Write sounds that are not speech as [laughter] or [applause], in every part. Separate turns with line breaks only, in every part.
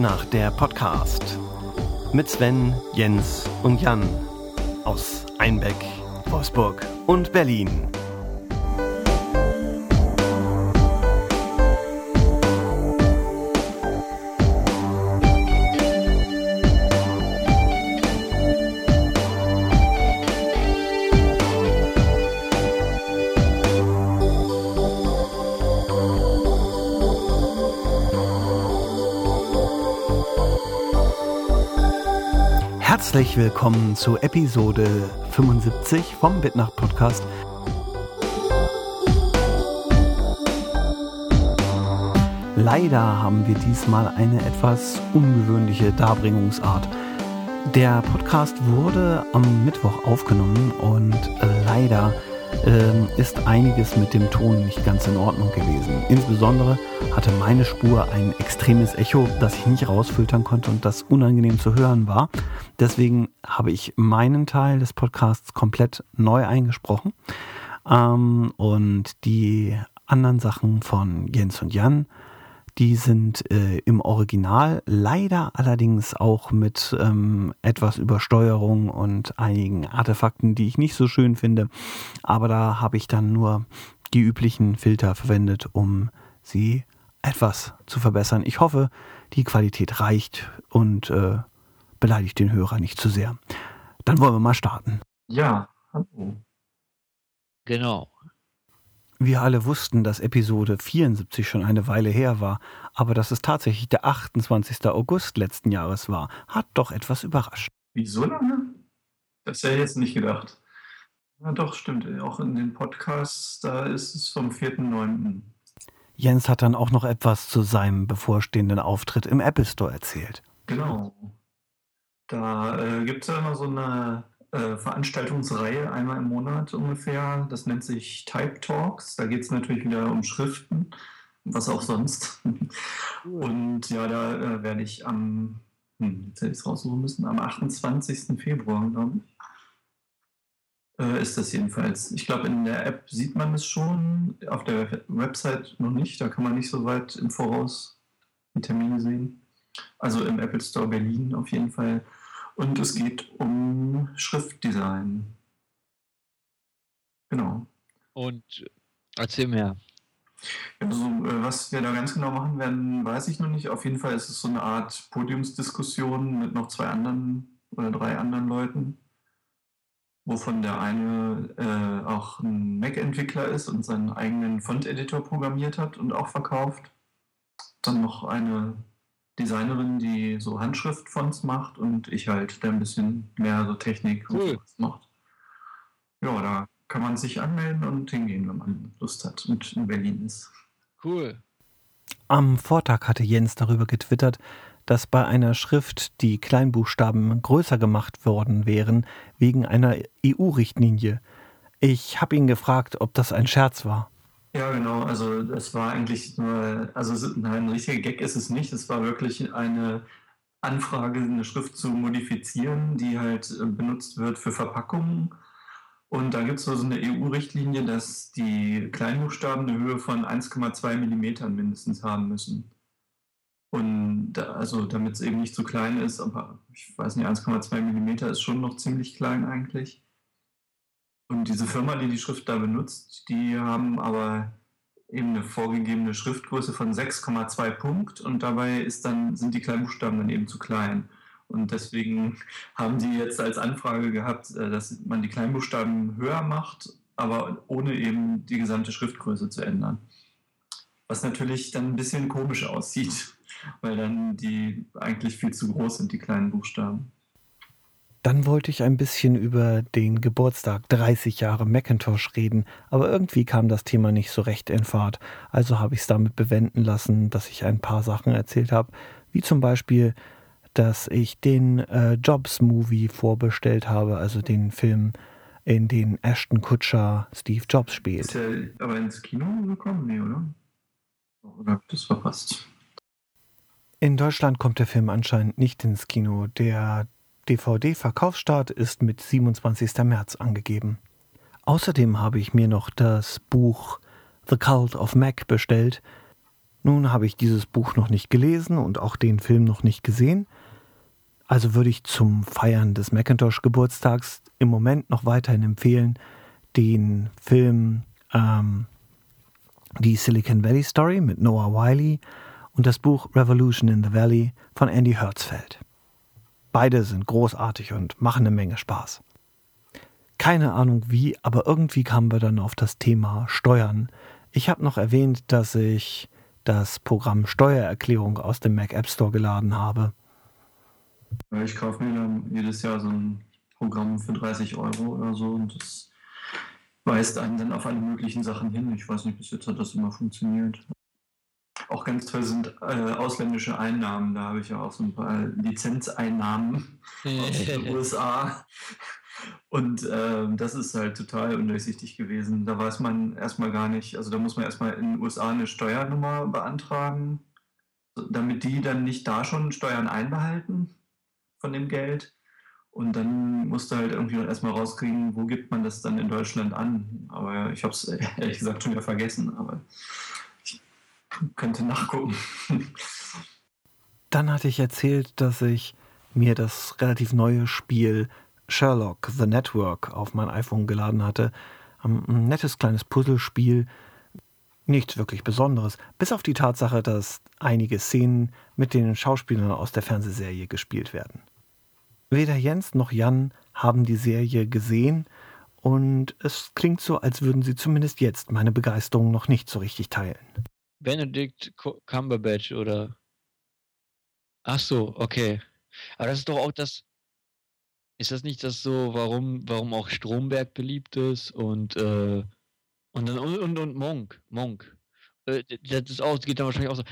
Bitnach, der Podcast. Mit Sven, Jens und Jan. Aus Einbeck, Wolfsburg und Berlin. Herzlich willkommen zu Episode 75 vom Bitnacht Podcast. Leider haben wir diesmal eine etwas ungewöhnliche Darbringungsart. Der Podcast wurde am Mittwoch aufgenommen und äh, leider ähm, ist einiges mit dem Ton nicht ganz in Ordnung gewesen. Insbesondere hatte meine Spur ein extremes Echo, das ich nicht rausfiltern konnte und das unangenehm zu hören war. Deswegen habe ich meinen Teil des Podcasts komplett neu eingesprochen. Ähm, und die anderen Sachen von Jens und Jan die sind äh, im Original, leider allerdings auch mit ähm, etwas Übersteuerung und einigen Artefakten, die ich nicht so schön finde. Aber da habe ich dann nur die üblichen Filter verwendet, um sie etwas zu verbessern. Ich hoffe, die Qualität reicht und äh, beleidigt den Hörer nicht zu sehr. Dann wollen wir mal starten.
Ja, hallo.
Genau.
Wir alle wussten, dass Episode 74 schon eine Weile her war, aber dass es tatsächlich der 28. August letzten Jahres war, hat doch etwas überrascht.
Wieso lange? Das hätte ich jetzt nicht gedacht. Na doch, stimmt. Auch in den Podcasts, da ist es vom 4.9.
Jens hat dann auch noch etwas zu seinem bevorstehenden Auftritt im Apple Store erzählt.
Genau. Da äh, gibt es ja immer so eine äh, Veranstaltungsreihe einmal im Monat ungefähr. Das nennt sich Type Talks. Da geht es natürlich wieder um Schriften, was auch sonst. Und ja, da äh, werde ich am, hm, jetzt hätte ich es raussuchen müssen, am 28. Februar, glaube ich. Äh, ist das jedenfalls. Ich glaube, in der App sieht man es schon, auf der Website noch nicht. Da kann man nicht so weit im Voraus die Termine sehen. Also im Apple Store Berlin auf jeden Fall. Und es geht um Schriftdesign. Genau.
Und erzähl mehr.
Also, was wir da ganz genau machen werden, weiß ich noch nicht. Auf jeden Fall ist es so eine Art Podiumsdiskussion mit noch zwei anderen oder drei anderen Leuten, wovon der eine äh, auch ein Mac-Entwickler ist und seinen eigenen Font-Editor programmiert hat und auch verkauft. Dann noch eine Designerin, die so Handschriftfonts macht und ich halt, der ein bisschen mehr so Technik cool. macht. Ja, da kann man sich anmelden und hingehen, wenn man Lust hat und in Berlin ist.
Cool.
Am Vortag hatte Jens darüber getwittert, dass bei einer Schrift die Kleinbuchstaben größer gemacht worden wären wegen einer EU-Richtlinie. Ich habe ihn gefragt, ob das ein Scherz war.
Ja, genau. Also es war eigentlich nur, also nein, ein richtiger Gag ist es nicht. Es war wirklich eine Anfrage, eine Schrift zu modifizieren, die halt äh, benutzt wird für Verpackungen. Und da gibt es so eine EU-Richtlinie, dass die Kleinbuchstaben eine Höhe von 1,2 Millimetern mindestens haben müssen. Und da, also damit es eben nicht zu klein ist, aber ich weiß nicht, 1,2 Millimeter ist schon noch ziemlich klein eigentlich. Und diese Firma, die die Schrift da benutzt, die haben aber eben eine vorgegebene Schriftgröße von 6,2 Punkt und dabei ist dann, sind die Kleinbuchstaben dann eben zu klein. Und deswegen [laughs] haben die jetzt als Anfrage gehabt, äh, dass man die Kleinbuchstaben höher macht, aber ohne eben die gesamte Schriftgröße zu ändern. Was natürlich dann ein bisschen komisch aussieht, [laughs] weil dann die eigentlich viel zu groß sind, die kleinen Buchstaben.
Dann wollte ich ein bisschen über den Geburtstag 30 Jahre Macintosh reden, aber irgendwie kam das Thema nicht so recht in Fahrt. Also habe ich es damit bewenden lassen, dass ich ein paar Sachen erzählt habe, wie zum Beispiel, dass ich den äh, Jobs-Movie vorbestellt habe, also den Film, in den Ashton Kutscher Steve Jobs spielt.
Ist der aber ins Kino gekommen? Nee, oder? Oder habt ihr das verpasst?
In Deutschland kommt der Film anscheinend nicht ins Kino. Der DVD-Verkaufsstart ist mit 27. März angegeben. Außerdem habe ich mir noch das Buch The Cult of Mac bestellt. Nun habe ich dieses Buch noch nicht gelesen und auch den Film noch nicht gesehen. Also würde ich zum Feiern des Macintosh-Geburtstags im Moment noch weiterhin empfehlen, den Film ähm, Die Silicon Valley Story mit Noah Wiley und das Buch Revolution in the Valley von Andy Hertzfeld. Beide sind großartig und machen eine Menge Spaß. Keine Ahnung wie, aber irgendwie kamen wir dann auf das Thema Steuern. Ich habe noch erwähnt, dass ich das Programm Steuererklärung aus dem Mac App Store geladen habe.
Ich kaufe mir dann jedes Jahr so ein Programm für 30 Euro oder so und das weist einen dann auf alle möglichen Sachen hin. Ich weiß nicht, bis jetzt hat das immer funktioniert. Auch ganz toll sind äh, ausländische Einnahmen. Da habe ich ja auch so ein paar Lizenzeinnahmen aus den [laughs] USA. Und äh, das ist halt total undurchsichtig gewesen. Da weiß man erstmal gar nicht, also da muss man erstmal in den USA eine Steuernummer beantragen, damit die dann nicht da schon Steuern einbehalten von dem Geld. Und dann musst du halt irgendwie erstmal rauskriegen, wo gibt man das dann in Deutschland an. Aber ich habe es ehrlich gesagt schon wieder vergessen, aber könnte nachgucken.
Dann hatte ich erzählt, dass ich mir das relativ neue Spiel Sherlock The Network auf mein iPhone geladen hatte. Ein nettes kleines Puzzlespiel. Nichts wirklich Besonderes, bis auf die Tatsache, dass einige Szenen mit den Schauspielern aus der Fernsehserie gespielt werden. Weder Jens noch Jan haben die Serie gesehen und es klingt so, als würden sie zumindest jetzt meine Begeisterung noch nicht so richtig teilen.
Benedict Cumberbatch oder. Ach so, okay. Aber das ist doch auch das. Ist das nicht das so, warum, warum auch Stromberg beliebt ist und, äh, und, und, und, und Monk? Monk. Äh, das ist auch, geht dann wahrscheinlich auch so.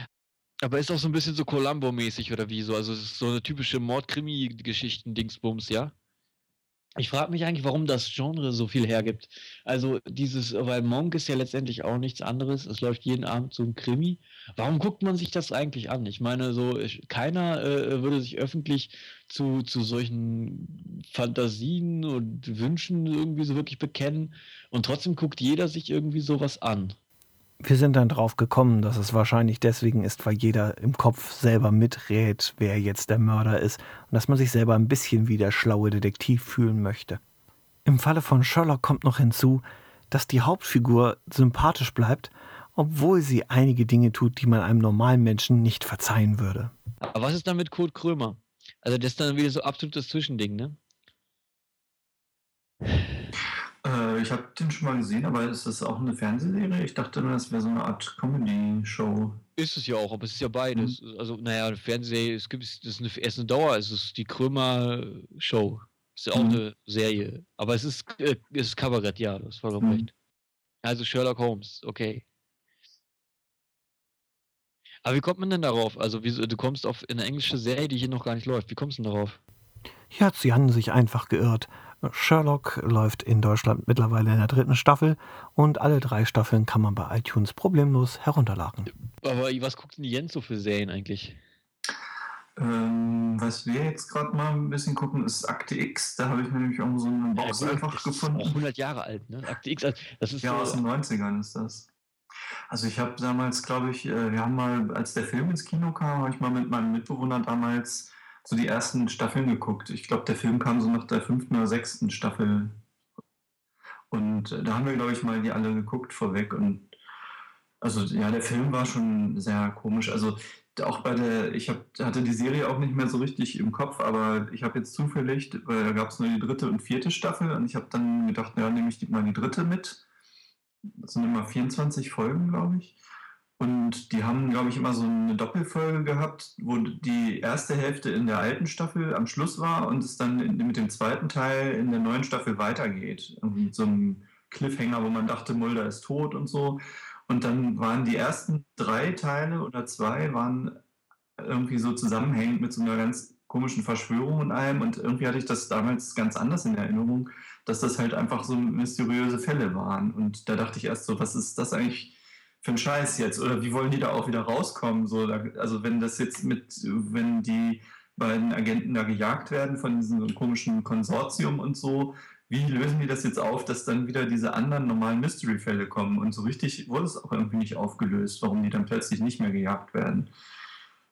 Aber ist auch so ein bisschen so Columbo-mäßig oder wie so. Also es ist so eine typische Mordkrimi-Geschichten-Dingsbums, ja? Ich frage mich eigentlich, warum das Genre so viel hergibt. Also dieses, weil Monk ist ja letztendlich auch nichts anderes. Es läuft jeden Abend so ein Krimi. Warum guckt man sich das eigentlich an? Ich meine, so ich, keiner äh, würde sich öffentlich zu, zu solchen Fantasien und Wünschen irgendwie so wirklich bekennen. Und trotzdem guckt jeder sich irgendwie sowas an.
Wir sind dann drauf gekommen, dass es wahrscheinlich deswegen ist, weil jeder im Kopf selber miträt, wer jetzt der Mörder ist und dass man sich selber ein bisschen wie der schlaue Detektiv fühlen möchte. Im Falle von Sherlock kommt noch hinzu, dass die Hauptfigur sympathisch bleibt, obwohl sie einige Dinge tut, die man einem normalen Menschen nicht verzeihen würde.
Aber was ist dann mit Kurt Krömer? Also das ist dann wieder so absolutes Zwischending, ne?
Äh, ich habe den schon mal gesehen, aber ist das auch eine Fernsehserie? Ich dachte nur, das wäre so eine Art Comedy-Show.
Ist es ja auch, aber es ist ja beides. Mhm. Also, naja, eine Fernsehserie, es gibt es ist eine, es ist eine Dauer, es ist die Krömer-Show. Ist ja auch mhm. eine Serie. Aber es ist, äh, es ist Kabarett, ja, das war mhm. recht. Also Sherlock Holmes, okay. Aber wie kommt man denn darauf? Also, wie, du kommst auf eine englische Serie, die hier noch gar nicht läuft. Wie kommst du denn darauf?
Hier hat Jan sich einfach geirrt. Sherlock läuft in Deutschland mittlerweile in der dritten Staffel und alle drei Staffeln kann man bei iTunes problemlos herunterladen.
Aber was guckt denn Jens so für Serien eigentlich?
Ähm, was wir jetzt gerade mal ein bisschen gucken, ist Akte X. Da habe ich mir nämlich auch so eine Box ja, einfach gefunden.
Auch 100 Jahre alt, ne? Akte X,
das ist ja so aus den 90ern ist das. Also ich habe damals, glaube ich, äh, wir haben mal, als der Film ins Kino kam, habe ich mal mit meinem Mitbewohner damals so die ersten Staffeln geguckt. Ich glaube, der Film kam so nach der fünften oder sechsten Staffel. Und äh, da haben wir, glaube ich, mal die alle geguckt vorweg. Und also ja, der Film war schon sehr komisch. Also auch bei der, ich hab, hatte die Serie auch nicht mehr so richtig im Kopf, aber ich habe jetzt zufällig, weil da gab es nur die dritte und vierte Staffel und ich habe dann gedacht, ja, nehme ich mal die dritte mit. Das sind immer 24 Folgen, glaube ich. Und die haben, glaube ich, immer so eine Doppelfolge gehabt, wo die erste Hälfte in der alten Staffel am Schluss war und es dann mit dem zweiten Teil in der neuen Staffel weitergeht. Mit so einem Cliffhanger, wo man dachte, Mulder ist tot und so. Und dann waren die ersten drei Teile oder zwei waren irgendwie so zusammenhängend mit so einer ganz komischen Verschwörung und allem. Und irgendwie hatte ich das damals ganz anders in Erinnerung, dass das halt einfach so mysteriöse Fälle waren. Und da dachte ich erst so, was ist das eigentlich? Für einen Scheiß jetzt? Oder wie wollen die da auch wieder rauskommen? So, also wenn das jetzt mit, wenn die beiden Agenten da gejagt werden von diesem komischen Konsortium und so, wie lösen die das jetzt auf, dass dann wieder diese anderen normalen Mystery-Fälle kommen? Und so richtig wurde es auch irgendwie nicht aufgelöst, warum die dann plötzlich nicht mehr gejagt werden.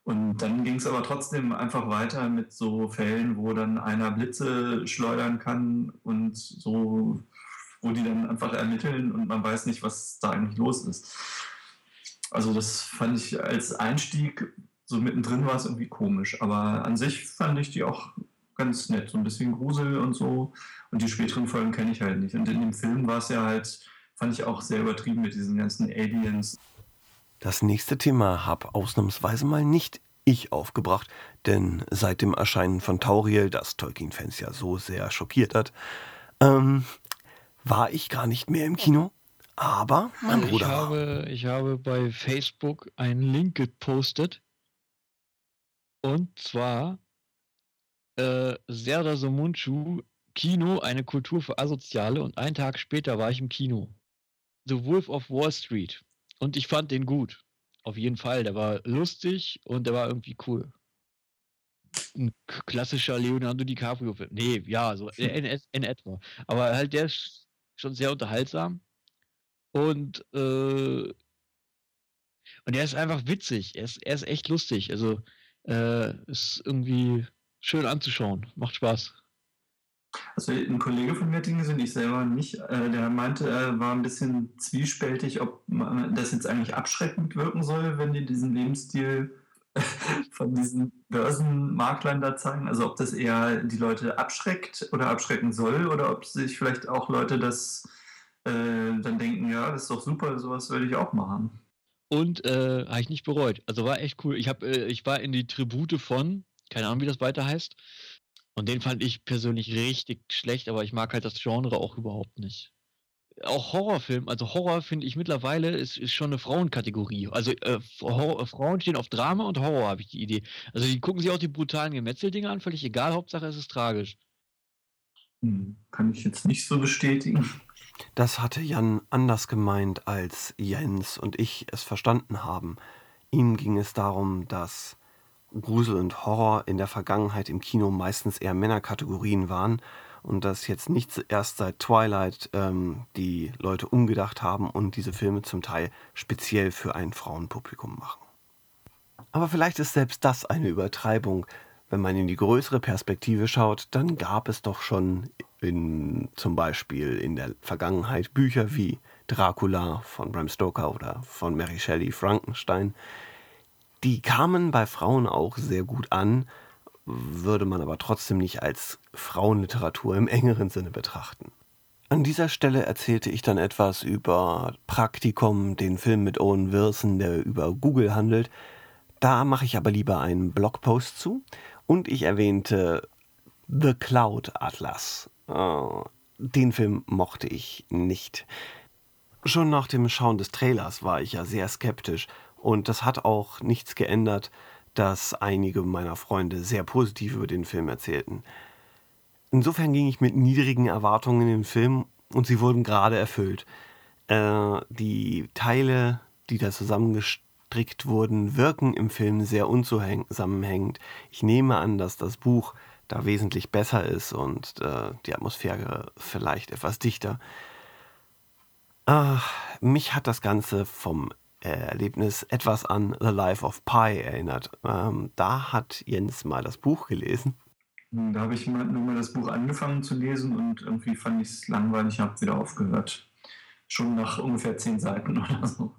Und dann ging es aber trotzdem einfach weiter mit so Fällen, wo dann einer Blitze schleudern kann und so, wo die dann einfach ermitteln und man weiß nicht, was da eigentlich los ist. Also das fand ich als Einstieg, so mittendrin war es irgendwie komisch, aber an sich fand ich die auch ganz nett, so ein bisschen Grusel und so. Und die späteren Folgen kenne ich halt nicht. Und in dem Film war es ja halt, fand ich auch sehr übertrieben mit diesen ganzen Aliens.
Das nächste Thema habe ausnahmsweise mal nicht ich aufgebracht, denn seit dem Erscheinen von Tauriel, das Tolkien-Fans ja so sehr schockiert hat, ähm, war ich gar nicht mehr im Kino. Aber mein
ich
Bruder
habe, ich habe bei Facebook einen Link gepostet. Und zwar äh, Serdar Somuncu, Kino, eine Kultur für Asoziale. Und einen Tag später war ich im Kino. The Wolf of Wall Street. Und ich fand den gut. Auf jeden Fall. Der war lustig und der war irgendwie cool. Ein klassischer Leonardo DiCaprio-Film. Nee, ja, so in, in etwa. Aber halt der ist schon sehr unterhaltsam. Und, äh, und er ist einfach witzig. Er ist, er ist echt lustig. Also, äh, ist irgendwie schön anzuschauen. Macht Spaß.
Also ein Kollege von mir hat ihn gesehen, ich selber nicht. Äh, der meinte, er war ein bisschen zwiespältig, ob das jetzt eigentlich abschreckend wirken soll, wenn die diesen Lebensstil [laughs] von diesen Börsenmaklern da zeigen. Also ob das eher die Leute abschreckt oder abschrecken soll oder ob sich vielleicht auch Leute das äh, dann denken, ja, das ist doch super, sowas würde ich auch machen.
Und äh, habe ich nicht bereut. Also war echt cool. Ich, hab, äh, ich war in die Tribute von, keine Ahnung, wie das weiter heißt. Und den fand ich persönlich richtig schlecht, aber ich mag halt das Genre auch überhaupt nicht. Auch Horrorfilm, also Horror finde ich mittlerweile ist, ist schon eine Frauenkategorie. Also äh, Horror, Frauen stehen auf Drama und Horror, habe ich die Idee. Also die gucken sich auch die brutalen Gemetzeldinger an, völlig egal, Hauptsache es ist tragisch.
Hm, kann ich jetzt nicht so bestätigen.
Das hatte Jan anders gemeint, als Jens und ich es verstanden haben. Ihm ging es darum, dass Grusel und Horror in der Vergangenheit im Kino meistens eher Männerkategorien waren und dass jetzt nicht erst seit Twilight ähm, die Leute umgedacht haben und diese Filme zum Teil speziell für ein Frauenpublikum machen. Aber vielleicht ist selbst das eine Übertreibung. Wenn man in die größere Perspektive schaut, dann gab es doch schon in, zum Beispiel in der Vergangenheit Bücher wie Dracula von Bram Stoker oder von Mary Shelley Frankenstein, die kamen bei Frauen auch sehr gut an, würde man aber trotzdem nicht als Frauenliteratur im engeren Sinne betrachten. An dieser Stelle erzählte ich dann etwas über Praktikum, den Film mit Owen Wilson, der über Google handelt. Da mache ich aber lieber einen Blogpost zu. Und ich erwähnte The Cloud Atlas. Oh, den Film mochte ich nicht. Schon nach dem Schauen des Trailers war ich ja sehr skeptisch und das hat auch nichts geändert, dass einige meiner Freunde sehr positiv über den Film erzählten. Insofern ging ich mit niedrigen Erwartungen in den Film und sie wurden gerade erfüllt. Äh, die Teile, die da zusammengestrickt wurden, wirken im Film sehr unzusammenhängend. Ich nehme an, dass das Buch da wesentlich besser ist und äh, die Atmosphäre vielleicht etwas dichter. Äh, mich hat das Ganze vom Erlebnis etwas an The Life of Pi erinnert. Ähm, da hat Jens mal das Buch gelesen.
Hm, da habe ich nur mal das Buch angefangen zu lesen und irgendwie fand ich es langweilig, habe wieder aufgehört. Schon nach ungefähr zehn Seiten oder [laughs] so.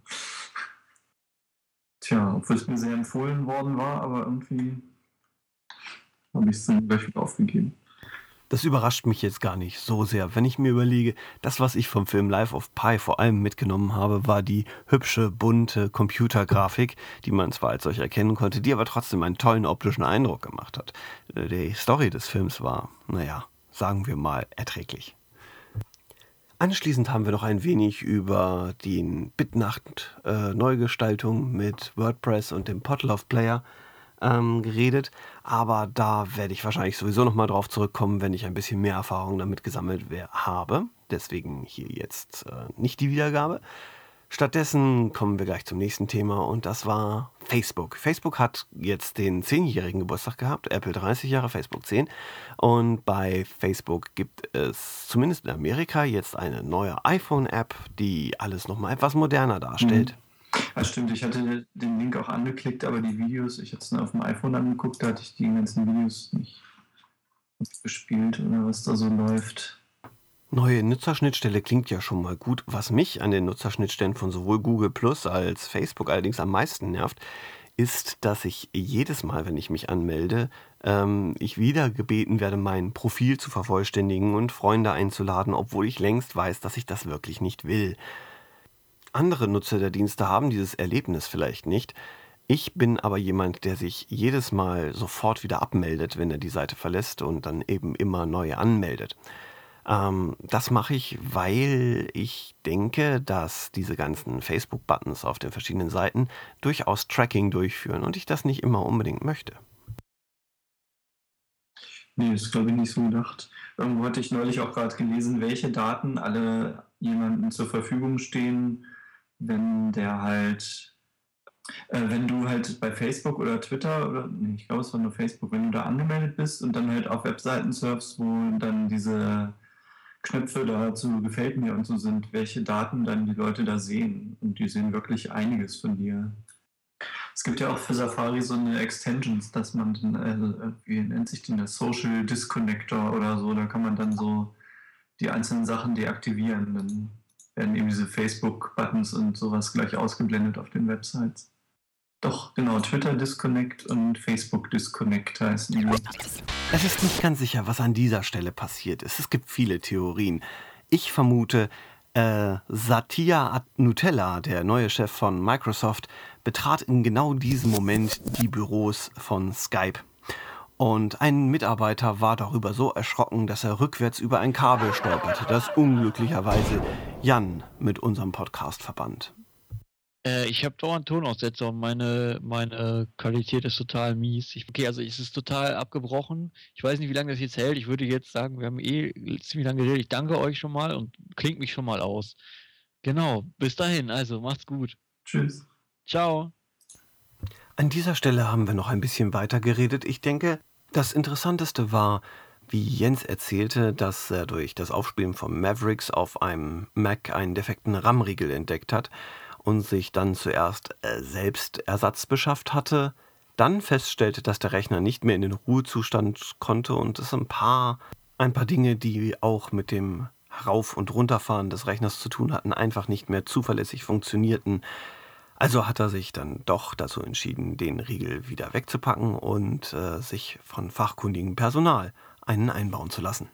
Tja, obwohl es mir sehr empfohlen worden war, aber irgendwie habe ich es dann gleich wieder aufgegeben.
Das überrascht mich jetzt gar nicht so sehr, wenn ich mir überlege, das, was ich vom Film Life of Pi vor allem mitgenommen habe, war die hübsche, bunte Computergrafik, die man zwar als solch erkennen konnte, die aber trotzdem einen tollen optischen Eindruck gemacht hat. Die Story des Films war, naja, sagen wir mal, erträglich. Anschließend haben wir noch ein wenig über die Bitnacht-Neugestaltung äh, mit WordPress und dem Podlove Player ähm, geredet. Aber da werde ich wahrscheinlich sowieso nochmal drauf zurückkommen, wenn ich ein bisschen mehr Erfahrung damit gesammelt habe. Deswegen hier jetzt äh, nicht die Wiedergabe. Stattdessen kommen wir gleich zum nächsten Thema und das war Facebook. Facebook hat jetzt den 10-jährigen Geburtstag gehabt, Apple 30 Jahre, Facebook 10. Und bei Facebook gibt es zumindest in Amerika jetzt eine neue iPhone-App, die alles nochmal etwas moderner darstellt.
Mhm. Ja, stimmt, ich hatte den Link auch angeklickt, aber die Videos, ich hatte es auf dem iPhone angeguckt, da hatte ich die ganzen Videos nicht gespielt oder was da so läuft.
Neue Nutzerschnittstelle klingt ja schon mal gut. Was mich an den Nutzerschnittstellen von sowohl Google Plus als Facebook allerdings am meisten nervt, ist, dass ich jedes Mal, wenn ich mich anmelde, ähm, ich wieder gebeten werde, mein Profil zu vervollständigen und Freunde einzuladen, obwohl ich längst weiß, dass ich das wirklich nicht will. Andere Nutzer der Dienste haben dieses Erlebnis vielleicht nicht. Ich bin aber jemand, der sich jedes Mal sofort wieder abmeldet, wenn er die Seite verlässt und dann eben immer neu anmeldet. Ähm, das mache ich, weil ich denke, dass diese ganzen Facebook-Buttons auf den verschiedenen Seiten durchaus Tracking durchführen und ich das nicht immer unbedingt möchte.
Nee, das glaube ich nicht so gedacht. Irgendwo hatte ich neulich auch gerade gelesen, welche Daten alle jemandem zur Verfügung stehen, wenn der halt, äh, wenn du halt bei Facebook oder Twitter oder, nee, ich glaube es war nur Facebook, wenn du da angemeldet bist und dann halt auf Webseiten surfst, wo dann diese Knöpfe dazu gefällt mir und so sind, welche Daten dann die Leute da sehen. Und die sehen wirklich einiges von dir. Es gibt ja auch für Safari so eine Extensions, dass man dann, äh, wie nennt sich den, der Social Disconnector oder so, da kann man dann so die einzelnen Sachen deaktivieren. Dann werden eben diese Facebook-Buttons und sowas gleich ausgeblendet auf den Websites. Doch, genau, Twitter Disconnect und Facebook Disconnect heißen die.
Es ist nicht ganz sicher, was an dieser Stelle passiert ist. Es gibt viele Theorien. Ich vermute, äh, Satya Nutella, der neue Chef von Microsoft, betrat in genau diesem Moment die Büros von Skype. Und ein Mitarbeiter war darüber so erschrocken, dass er rückwärts über ein Kabel stolperte, das unglücklicherweise Jan mit unserem Podcast verband.
Äh, ich habe dauernd Tonaussetzer und meine, meine Qualität ist total mies. Ich, okay, also es ist total abgebrochen. Ich weiß nicht, wie lange das jetzt hält. Ich würde jetzt sagen, wir haben eh ziemlich lange geredet. Ich danke euch schon mal und klingt mich schon mal aus. Genau, bis dahin. Also macht's gut.
Tschüss.
Ciao.
An dieser Stelle haben wir noch ein bisschen weiter geredet. Ich denke, das Interessanteste war, wie Jens erzählte, dass er durch das Aufspielen von Mavericks auf einem Mac einen defekten RAM-Riegel entdeckt hat und sich dann zuerst äh, selbst Ersatz beschafft hatte, dann feststellte, dass der Rechner nicht mehr in den Ruhezustand konnte und es ein paar, ein paar Dinge, die auch mit dem Rauf- und Runterfahren des Rechners zu tun hatten, einfach nicht mehr zuverlässig funktionierten. Also hat er sich dann doch dazu entschieden, den Riegel wieder wegzupacken und äh, sich von fachkundigem Personal einen einbauen zu lassen.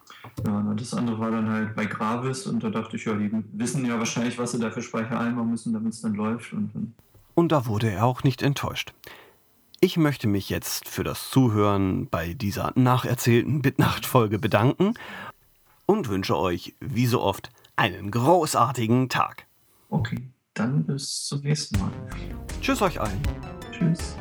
Ja, das andere war dann halt bei Gravis und da dachte ich, ja, die wissen ja wahrscheinlich, was sie da für Speicher einbauen müssen, damit es dann läuft. Und,
und da wurde er auch nicht enttäuscht. Ich möchte mich jetzt für das Zuhören bei dieser nacherzählten Bitnacht-Folge bedanken und wünsche euch, wie so oft, einen großartigen Tag.
Okay, dann bis zum nächsten Mal.
Tschüss euch allen.
Tschüss.